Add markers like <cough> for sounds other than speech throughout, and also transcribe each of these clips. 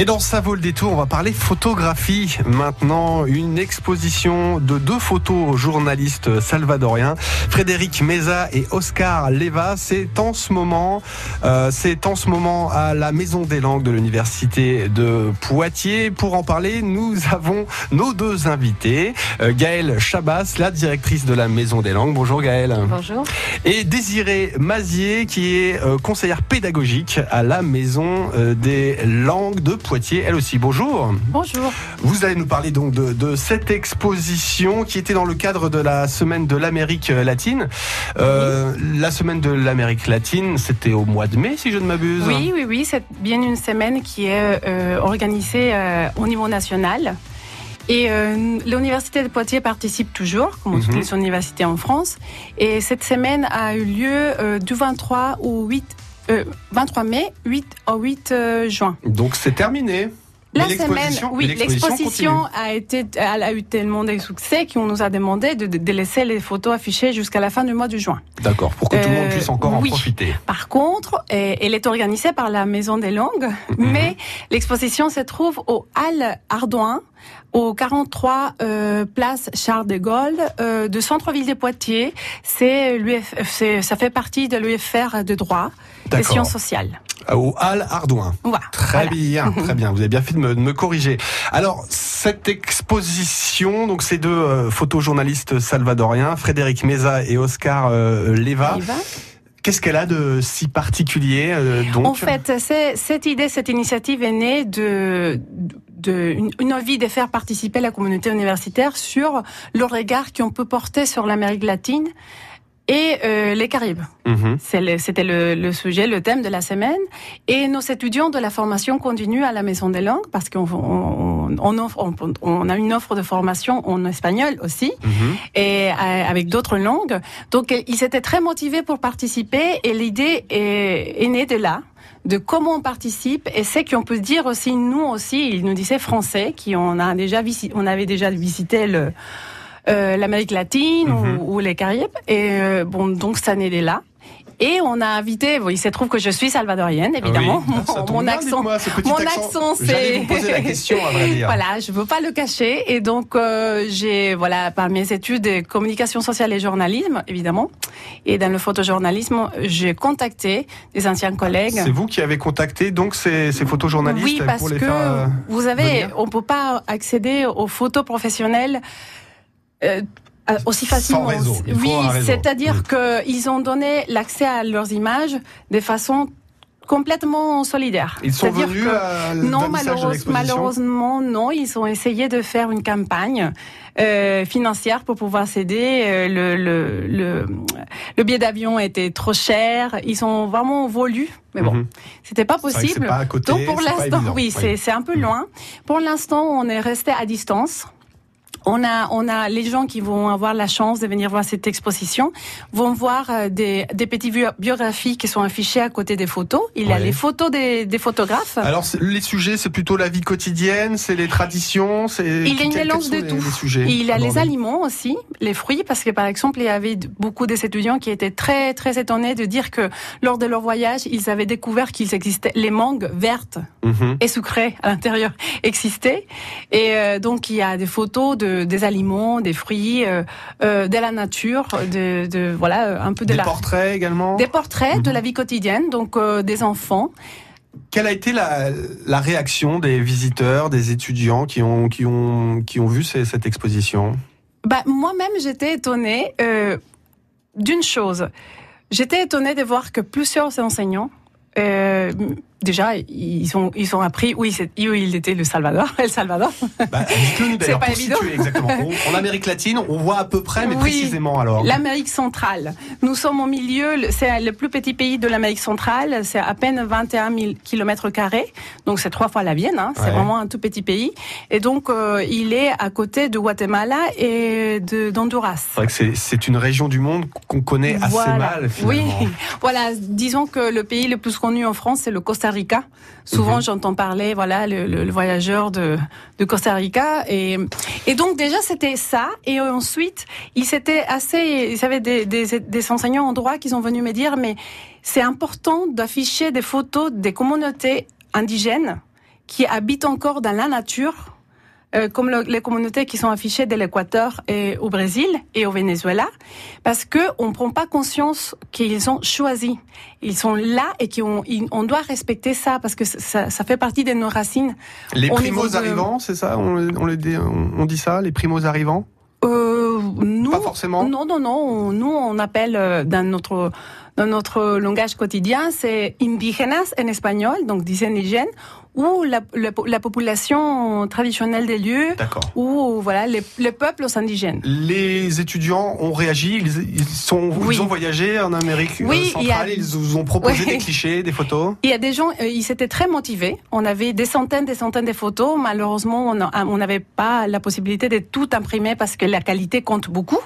Et dans Ça vaut le détour, on va parler photographie. Maintenant, une exposition de deux photos journalistes salvadoriens, Frédéric Meza et Oscar Leva. C'est en ce moment, euh, c'est en ce moment à la Maison des Langues de l'Université de Poitiers. Pour en parler, nous avons nos deux invités. Euh, Gaëlle Chabas, la directrice de la Maison des Langues. Bonjour Gaëlle. Bonjour. Et Désirée Mazier, qui est euh, conseillère pédagogique à la Maison euh, des Langues de Poitiers, elle aussi. Bonjour. Bonjour. Vous allez nous parler donc de, de cette exposition qui était dans le cadre de la semaine de l'Amérique latine. Euh, La semaine de l'Amérique latine, c'était au mois de mai, si je ne m'abuse. Oui, oui, oui, c'est bien une semaine qui est euh, organisée euh, au niveau national. Et euh, l'Université de Poitiers participe toujours, comme Mhm. toutes les universités en France. Et cette semaine a eu lieu euh, du 23 au 8, euh, 23 mai 8 au 8 euh, juin. Donc c'est terminé. La semaine, oui, l'exposition a été, elle a eu tellement de succès qu'on nous a demandé de, laisser les photos affichées jusqu'à la fin du mois de juin. D'accord, pour que tout le monde Euh, puisse encore en profiter. Par contre, euh, elle est organisée par la Maison des Langues, Mhm. mais l'exposition se trouve au Halles Ardouin, au 43 euh, place Charles de Gaulle, euh, de centre-ville de Poitiers. C'est ça fait partie de l'UFR de droit et sciences sociales. Au Hall Ardouin. Très Voilà. bien, <laughs> très bien. Vous avez bien fait de me, de me corriger. Alors, cette exposition, donc ces deux euh, photojournalistes salvadoriens, Frédéric Meza et Oscar euh, Leva, Il va qu'est-ce qu'elle a de si particulier euh, donc En fait, cette idée, cette initiative est née de, de une, une envie de faire participer la communauté universitaire sur le regard qu'on peut porter sur l'Amérique latine et euh, les Caraïbes. Mhm. C'était le, le sujet, le thème de la semaine. Et nos étudiants de la formation continue à la Maison des Langues, parce qu'on on, on, offre- on, on a une offre de formation en espagnol aussi, Mhm. et euh, avec d'autres langues. Donc, ils étaient très motivés pour participer, et l'idée est, est née de là de comment on participe et c'est qu'on peut dire aussi nous aussi ils nous disaient français qui on a déjà visité, on avait déjà visité le euh, l'Amérique latine Mhm. ou, ou les Caraïbes et euh, bon donc ça naît de là et on a invité bon, il se trouve que je suis salvadorienne évidemment Ah oui. Ah, mon, mon bien, accent ce mon accent. c'est- poser la question, à vrai dire. voilà, je veux pas le cacher. Et donc, euh, j'ai, voilà, par mes études de communication sociale et journalisme, évidemment, et dans le photojournalisme, j'ai contacté des anciens collègues. C'est vous qui avez contacté donc ces, ces photojournalistes Oui, parce pour les que faire. euh, vous savez, venir on peut pas accéder aux photos professionnelles. euh, aussi facilement. réseau, il faut oui, c'est-à-dire Mm. que qu'ils ont donné l'accès à leurs images de façon complètement solidaire. Ils sont venus que- à non, malheureuse- malheureusement, non. Ils ont essayé de faire une campagne euh, financière pour pouvoir s'aider. Euh, le, le, le, le billet d'avion était trop cher. Ils ont vraiment voulu, mais bon, Mhm. c'était pas possible. pas à côté, Donc pour l'instant, oui, oui. c'est c'est un peu Mhm. loin. Pour l'instant, on est resté à distance. On a, on a les gens qui vont avoir la chance de venir voir cette exposition vont voir euh, des, des petites bio- biographies qui sont affichées à côté des photos. Il y a les photos des, des photographes. Alors les sujets, c'est plutôt la vie quotidienne, c'est les traditions, c'est. Il y a une mélange de les- tout. les il y a les aliments aussi, les fruits, parce que par exemple, il y avait beaucoup des étudiants qui étaient très très étonnés de dire que lors de leur voyage, ils avaient découvert qu'il existait les mangues vertes Mhm. et sucrées à l'intérieur <laughs> existaient. Et euh, donc il y a des photos de des aliments, des fruits, euh, euh, de la nature, de, de voilà euh, un peu de Des la portraits également. des portraits de Mhm. la vie quotidienne, donc des enfants. Quelle a été la, la réaction des visiteurs, des étudiants qui ont qui ont qui ont vu ces- cette exposition? Bah, moi-même, j'étais étonnée euh, d'une chose. J'étais étonnée de voir que plusieurs enseignants, euh, déjà, ils ont, ils ont appris où il, s'est- où était le Salvador, <laughs> El Salvador. bah, d'ailleurs pas évident. situer exactement. <laughs> En, Amérique latine, on voit à peu près, mais Oui. précisément alors. L'Amérique centrale. Nous sommes au milieu, c'est le plus petit pays de l'Amérique centrale, c'est à peine 21 000 kilomètres carrés, donc c'est trois fois la Vienne, hein, c'est Ouais. vraiment un tout petit pays. Et donc, euh, il est à côté de Guatemala et d'Honduras. C'est vrai que c'est- c'est une région du monde qu'on connaît assez mal finalement. Oui, voilà. Disons que le pays le plus connu en France, c'est le Costa Rica. Souvent, Mhm. j'entends parler, voilà, le, le- le voyageur de, de Costa Rica. Et, et donc, déjà, c'était ça. Et ensuite, il s'était assez, il y avait des, des, des enseignants en droit qui sont venus me dire, mais c'est important d'afficher des photos des communautés indigènes qui habitent encore dans la nature euh, comme le, les communautés qui sont affichées de l'Équateur et au Brésil et au Venezuela, parce que on prend pas conscience qu'ils ont choisi. Ils sont là et qu'on on doit respecter ça parce que ça, ça fait partie de nos racines. Les primos de... arrivants, c'est ça? On, on, les dit, on, dit ça, les primos arrivants? Euh, nous, Pas forcément. Non, non, non. Nous, on appelle euh, dans notre dans notre langage quotidien, c'est indígenas en espagnol, donc des indigènes ou la, la, la, population traditionnelle des lieux, ou voilà les, les, peuples indigènes. Les étudiants ont réagi, ils, ils sont, oui. ils ont voyagé en Amérique oui, centrale, a... ils vous ont proposé oui. des clichés, des photos. Il y a des gens, euh, ils étaient très motivés. On avait des centaines, des centaines de photos. Malheureusement, on n'avait pas la possibilité de tout imprimer parce que la qualité compte beaucoup.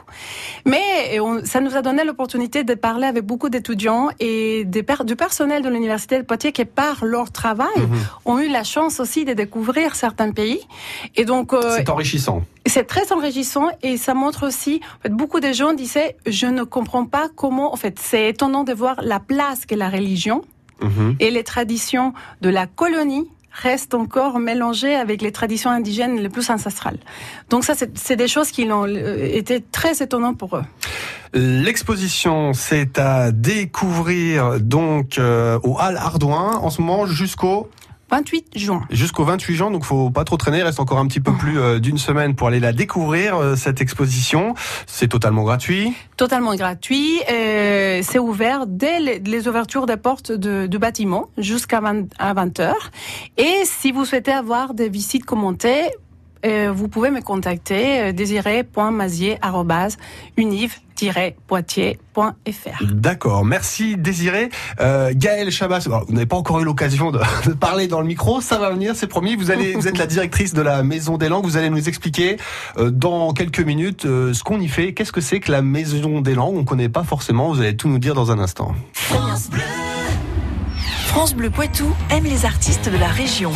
Mais on, ça nous a donné l'opportunité de parler avec beaucoup d'étudiants et des du personnel de l'université de Poitiers qui, par leur travail, mm -hmm. Ont eu la chance aussi de découvrir certains pays. Et donc, euh, c'est enrichissant. C'est très enrichissant et ça montre aussi, en fait, beaucoup de gens disaient, je ne comprends pas comment, en fait, c'est étonnant de voir la place que la religion -hmm. et les traditions de la colonie restent encore mélangées avec les traditions indigènes les plus ancestrales. Donc ça, c'est des choses qui ont euh, été très étonnantes pour eux. L'exposition, c'est à découvrir donc euh, au Hall Ardouin en ce moment jusqu'au 28 juin. Jusqu'au 28 juin, donc faut pas trop traîner. Il reste encore un petit peu plus euh, d'une semaine pour aller la découvrir euh, cette exposition. C'est totalement gratuit. Totalement gratuit. Euh, c'est ouvert dès les, les, ouvertures des portes de, du bâtiment jusqu'à 20, 20 heures. Et si vous souhaitez avoir des visites commentées, vous pouvez me contacter euh, désiré.mazier.univ-poitiers.fr. D'accord, merci Désiré. Euh, Gaël Chabas, vous n'avez pas encore eu l'occasion de, <laughs> de, parler dans le micro, ça va venir, c'est promis. Vous allez, vous êtes la directrice de la Maison des Langues, vous allez nous expliquer euh, dans quelques minutes euh, ce qu'on y fait. Qu'est-ce que c'est que la Maison des Langues? On ne connaît pas forcément, vous allez tout nous dire dans un instant. France Bleu. France Bleu Poitou aime les artistes de la région.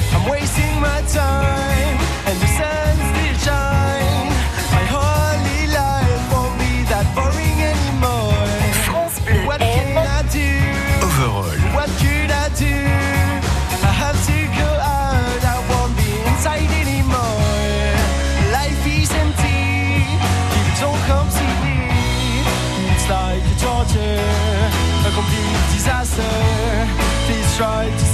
tried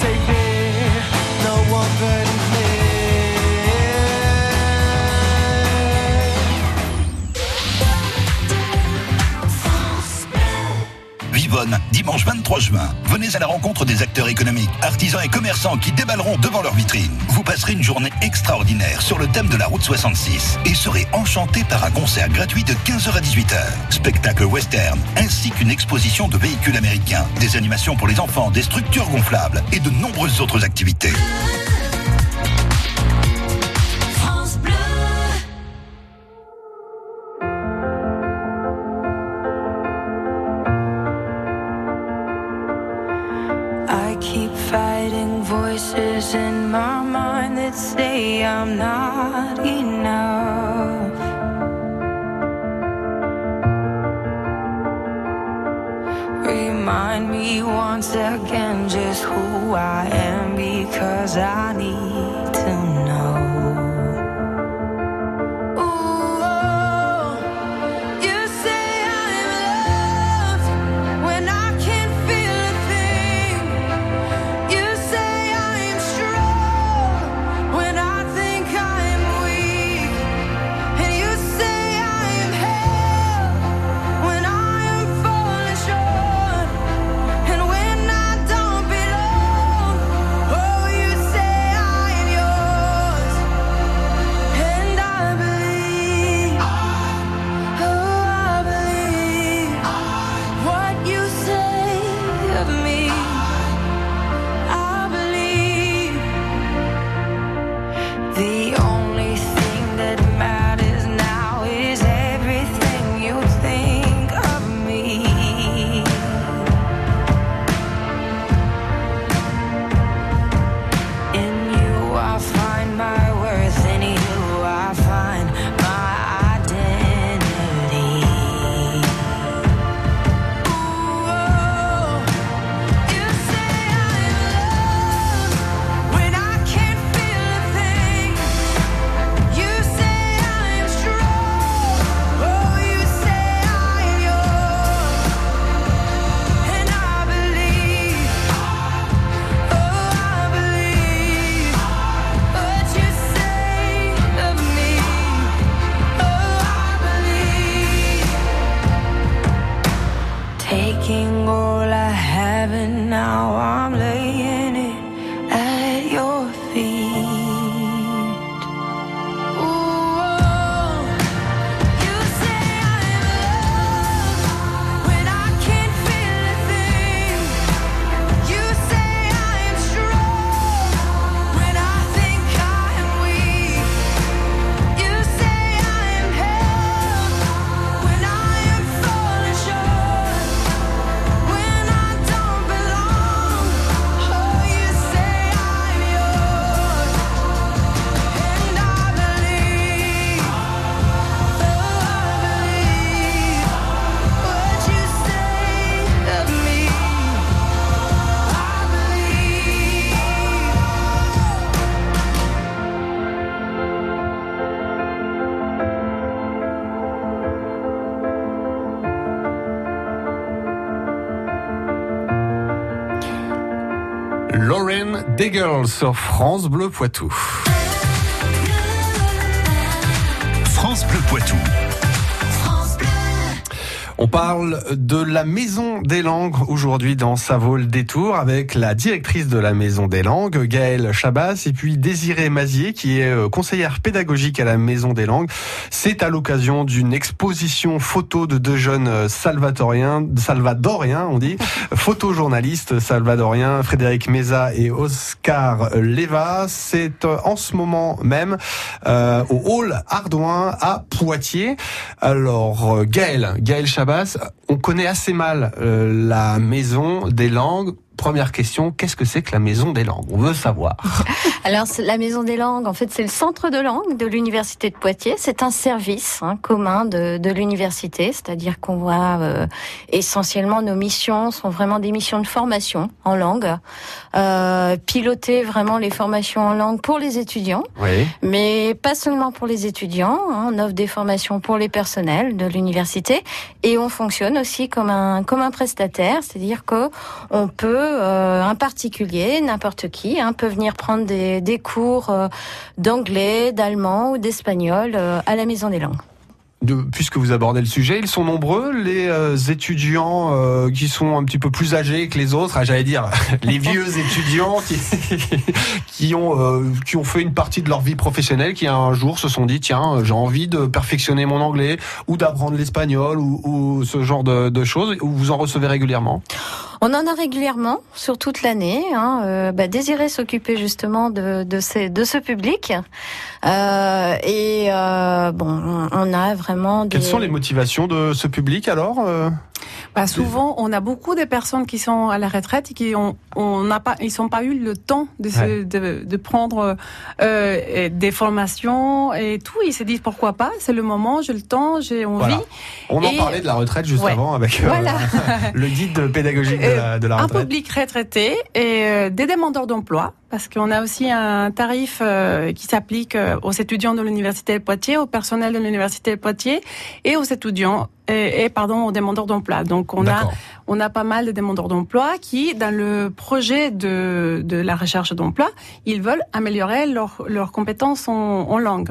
Dimanche 23 juin. Venez à la rencontre des acteurs économiques, artisans et commerçants qui déballeront devant leur vitrine. Vous passerez une journée extraordinaire sur le thème de la route 66 et serez enchanté par un concert gratuit de 15h à 18h. Spectacle western, ainsi qu'une exposition de véhicules américains, des animations pour les enfants, des structures gonflables et de nombreuses autres activités. Lauren Daigle sur France Bleu Poitou. France Bleu Poitou. On parle de la Maison des Langues aujourd'hui dans Savol Détour avec la directrice de la Maison des Langues, Gaëlle Chabas, et puis Désirée Mazier qui est euh, conseillère pédagogique à la Maison des Langues. C'est à l'occasion d'une exposition photo de deux jeunes euh, salvatoriens, salvadoriens on dit, <laughs> photojournalistes salvadoriens, Frédéric Meza et Oscar Leva. C'est euh, en ce moment même euh, au Hall Ardouin à Poitiers. Alors Gaëlle, Gaëlle Chabas, on connaît assez mal euh, la maison des langues. Première question, qu'est-ce que c'est que la maison des langues? On veut savoir. <laughs> Alors, la Maison des langues, en fait, c'est le centre de langue de l'Université de Poitiers. C'est un service hein, commun de, de l'université, c'est-à-dire qu'on voit euh, essentiellement nos missions sont vraiment des missions de formation en langue, euh, piloter vraiment les formations en langue pour les étudiants, Oui. mais pas seulement pour les étudiants. hein, on offre des formations pour les personnels de l'université et on fonctionne aussi comme un comme un prestataire, c'est-à-dire que on peut euh, un particulier, n'importe qui, hein, peut venir prendre des, des cours euh, d'anglais, d'allemand ou d'espagnol euh, à la Maison des langues. De- puisque vous abordez le sujet, ils sont nombreux les euh, étudiants euh, qui sont un petit peu plus âgés que les autres. Ah, J'allais dire <laughs> les vieux <laughs> étudiants qui <laughs> qui ont euh, qui ont fait une partie de leur vie professionnelle, qui un jour se sont dit tiens j'ai envie de perfectionner mon anglais ou d'apprendre l'espagnol ou, ou ce genre de, de choses. Vous en recevez régulièrement? On en a régulièrement sur toute l'année. Hein, euh, bah, désirer s'occuper justement de, de, ces, de ce public. Euh, et euh, bon, on- on a vraiment des... Quelles sont les motivations de ce public alors euh? Bah, souvent, on a beaucoup de personnes qui sont à la retraite et qui ont, on n'a pas, ils n'ont pas eu le temps de, se, Ouais. de, de prendre euh, des formations et tout. Ils se disent pourquoi pas, c'est le moment, j'ai le temps, j'ai envie. Voilà. On en parlait de la retraite juste Ouais. avant avec euh, Voilà. <laughs> le guide pédagogique de la, de la un retraite. public retraité et euh, des demandeurs d'emploi, parce qu'on a aussi un tarif euh, qui s'applique euh, aux étudiants de l'université de Poitiers, au personnel de l'université de Poitiers et aux étudiants et, et, pardon aux demandeurs d'emploi. Donc on a on a pas mal de demandeurs d'emploi qui, dans le projet de, de la recherche d'emploi, ils veulent améliorer leurs leurs compétences en, en langue.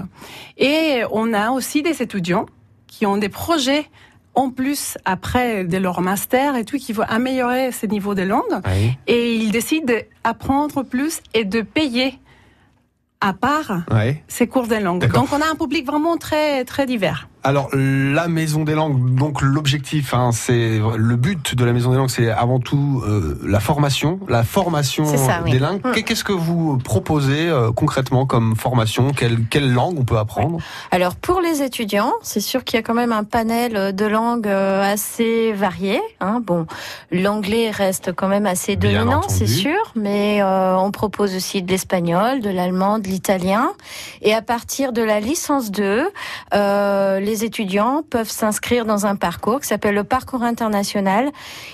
Et on a aussi des étudiants qui ont des projets en plus après de leur master et tout qui vont améliorer ces niveaux de langue Oui. et ils décident d'apprendre plus et de payer à part ces cours de langue. Donc on a un public vraiment très très divers. Alors la maison des langues, donc l'objectif, hein, c'est le but de la maison des langues, c'est avant tout euh, la formation, la formation oui. des langues. Mm. Qu'est- Qu'est-ce que vous proposez euh, concrètement comme formation? Quelle, quelle langue on peut apprendre? Alors pour les étudiants, c'est sûr qu'il y a quand même un panel de langues euh, assez varié. Hein. Bon, l'anglais reste quand même assez Bien dominant, c'est sûr, mais euh, on propose aussi de l'espagnol, de l'allemand, de l'italien. Et à partir de la licence 2, euh, les étudiants peuvent s'inscrire dans un parcours qui s'appelle le parcours international.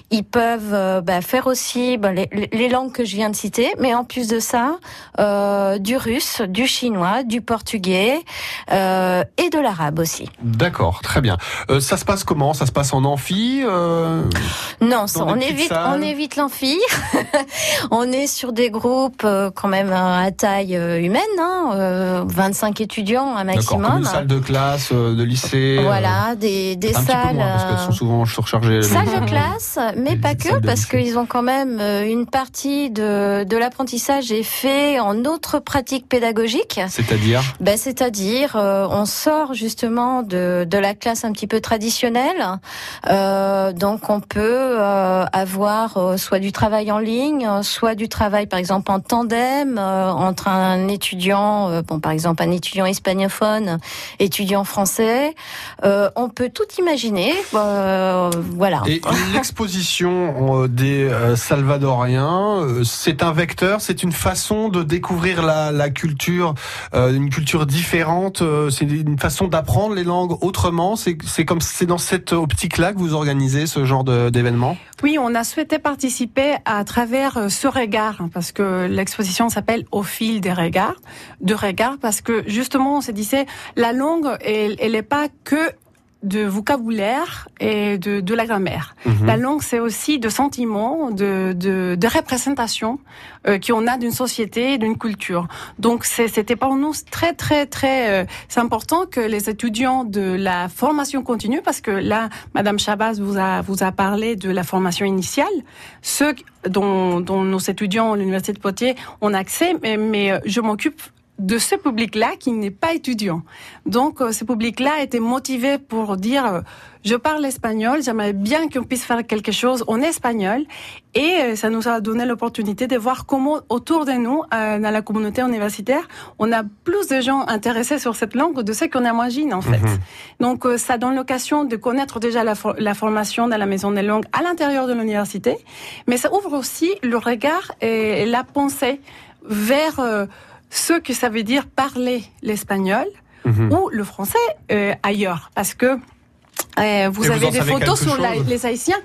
Ils peuvent euh, bah, faire aussi bah, les, les langues que je viens de citer, mais en plus de ça, euh, du russe, du chinois, du portugais euh, et de l'arabe aussi. D'accord, très bien. Ça se passe comment? Ça se passe en amphi Non, ça, on évite, on évite l'amphi. <laughs> on est sur des groupes quand même à taille humaine, hein, euh, 25 étudiants un D'accord, comme maximum. une salle de classe, de lycée. Euh, Voilà, des, des un petit salles. peu moins parce qu'elles sont euh, souvent surchargées. Salle de classe, mais pas que, salles parce qu'ils ont quand même euh, une partie de, de l'apprentissage est fait en autres pratiques pédagogiques. C'est-à-dire Ben, c'est-à-dire, euh, on sort justement de, de la classe un petit peu traditionnelle. Euh, donc, on peut euh, avoir euh, soit du travail en ligne, euh, soit du travail, par exemple, en tandem euh, entre un étudiant, euh, bon, par exemple, un étudiant hispanophone, étudiant français. Euh, on peut tout imaginer. euh, voilà. Et l'exposition euh, des Salvadoriens, c'est un vecteur, c'est une façon de découvrir la, la culture, euh, une culture différente. c'est une façon d'apprendre les langues autrement. C'est comme c'est dans cette optique-là que vous organisez ce genre de- d'événement? Oui, on a souhaité participer à travers ce regard, hein, parce que l'exposition s'appelle Au fil des regards, de regards, parce que justement, on se disait, la langue, elle, elle est pas que de vocabulaire et de, de la grammaire. Mhm. La langue, c'est aussi de sentiments, de, de, de représentation euh, qu'on a d'une société, d'une culture. Donc, c'était pour nous très, très, très... euh, important que les étudiants de la formation continue, parce que là, Madame Chabas vous a, vous a parlé de la formation initiale, ceux dont, dont nos étudiants à l'Université de Poitiers ont accès, mais, mais euh, je m'occupe de ce public-là qui n'est pas étudiant. Donc, euh, ce public-là était motivé pour dire, euh, je parle espagnol, j'aimerais bien qu'on puisse faire quelque chose en espagnol. Et euh, ça nous a donné l'opportunité de voir comment, autour de nous, dans la communauté universitaire, on a plus de gens intéressés sur cette langue de ce qu'on imagine, en fait. Mhm. Donc, ça donne l'occasion de connaître déjà la, for- la formation dans la maison des langues à l'intérieur de l'université, mais ça ouvre aussi le regard et la pensée vers euh, ce que ça veut dire parler l'espagnol Mhm. ou le français euh, ailleurs, parce que euh, vous Et avez des photos sur la- les Haïtiens,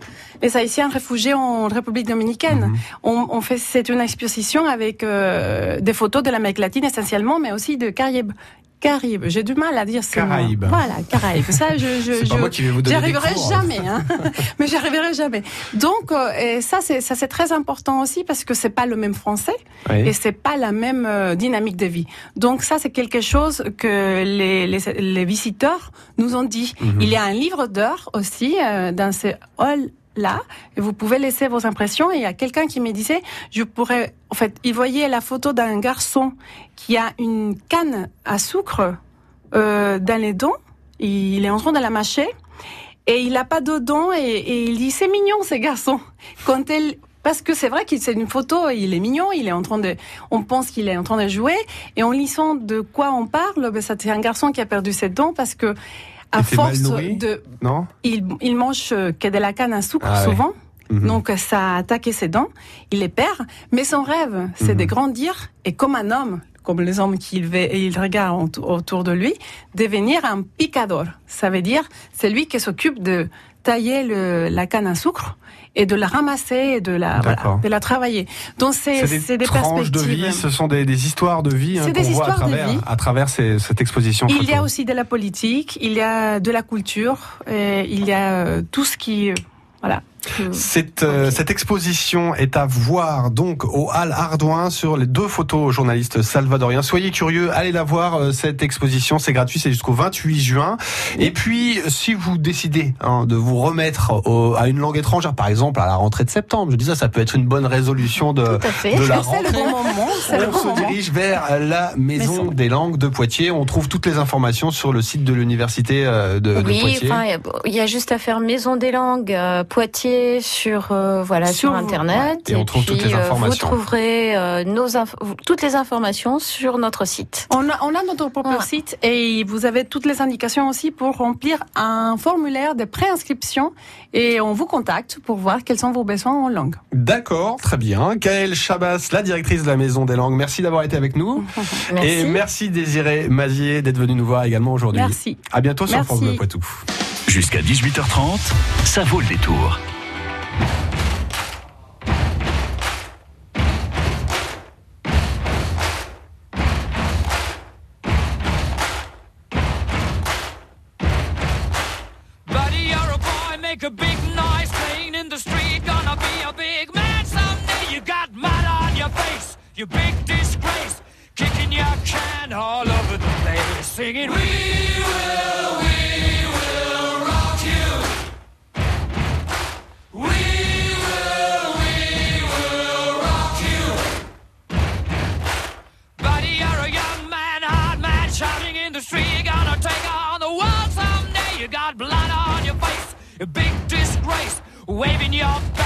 les Haïtiens réfugiés en République dominicaine. Mhm. On, on fait c'est une exposition avec euh, des photos de l'Amérique latine essentiellement, mais aussi de Caraïbes. Caraïbes, j'ai du mal à dire mot. Caraïbes. Voilà, Caraïbes. Ça, je, je, je- cours. jamais, hein. <laughs> mais j'arriverai jamais. Donc, euh, et ça, c'est ça, c'est très important aussi parce que c'est pas le même français Oui. et c'est pas la même euh, dynamique de vie. Donc ça, c'est quelque chose que les, les, les visiteurs nous ont dit. Mhm. Il y a un livre d'heures aussi euh, dans ce hall là vous pouvez laisser vos impressions et il y a quelqu'un qui me disait je pourrais en fait il voyait la photo d'un garçon qui a une canne à sucre euh, dans les dents. Il est en train de la mâcher et il n'a pas de dents et, il dit c'est mignon ces garçons quand elle parce que c'est vrai qu'il c'est une photo, il est mignon, il est en train de, on pense qu'il est en train de jouer, et en lisant de quoi on parle, ben c'est un garçon qui a perdu ses dents parce que à force de, Non il, il mange euh, que de la canne à sucre Ah ouais. souvent. Mhm. Donc ça a attaqué ses dents, il les perd, mais son rêve, c'est Mhm. de grandir et comme un homme, comme les hommes qu'il il regarde autour de lui, devenir un picador. Ça veut dire c'est lui qui s'occupe de tailler le, la canne à sucre et de la ramasser et de la voilà, de la travailler. Donc c'est des, des, tranches de vie, ce sont des, des histoires de vie hein, qu'on voit à travers, vie. à travers ces- cette exposition Il photo. y a aussi de la politique, il y a de la culture, et il y a euh, tout ce qui euh, voilà. Que- Cette, euh, cette exposition est à voir donc au Hall Ardouin sur les deux photos journalistes salvadoriens. Soyez curieux, allez la voir euh, cette exposition, c'est gratuit, c'est jusqu'au 28 juin. Et puis si vous décidez hein, de vous remettre au- à une langue étrangère, par exemple à la rentrée de septembre, je dis ça, ça peut être une bonne résolution de, Tout à fait. de la C'est le rentrée. bon moment, c'est le On bon se moment. dirige vers la Maison Maison. des langues de Poitiers. On trouve toutes les informations sur le site de l'université euh, de, de Oui, Poitiers. enfin, il y a juste à faire Maison des langues euh, Sur euh, voilà sur, Sur- internet Et on trouve toutes les euh, informations. vous trouverez euh, nos inf- toutes les informations sur notre site. On a, on a notre propre Ouais. site et vous avez toutes les indications aussi pour remplir un formulaire de préinscription et on vous contacte pour voir quels sont vos besoins en langue. D'accord, très bien. Gaëlle Chabas, la directrice de la Maison des langues, merci d'avoir été avec nous. <laughs> Merci. Et merci Désiré Mazier d'être venu nous voir également aujourd'hui. Merci. À bientôt sur Merci. France Bleu Poitou. Jusqu'à 18h30, ça vaut le détour. Waving your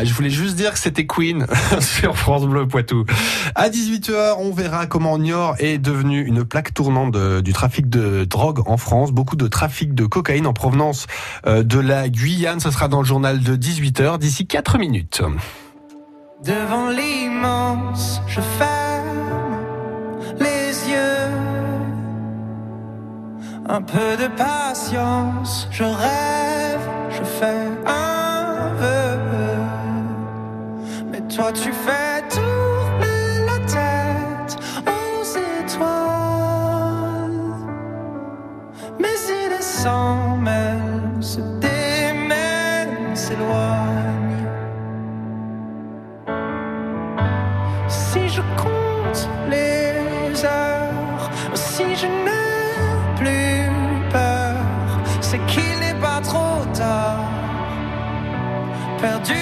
Ah, je voulais juste dire que c'était Queen <laughs> sur France Bleu Poitou. À 18h, on verra comment Niort est devenu une plaque tournante du trafic de drogue en France. Beaucoup de trafic de cocaïne en provenance euh, de la Guyane. Ce sera dans le journal de 18h d'ici 4 minutes. Devant l'immense, je ferme les yeux. Un peu de patience, je rêve je fais un vœu. Mais toi, tu fais tourner la tête aux étoiles. Mes idées s'en mêlent, se démêlent, s'éloignent. Si je compte les heures, si je n'ai plus peur, c'est qu'il Perdu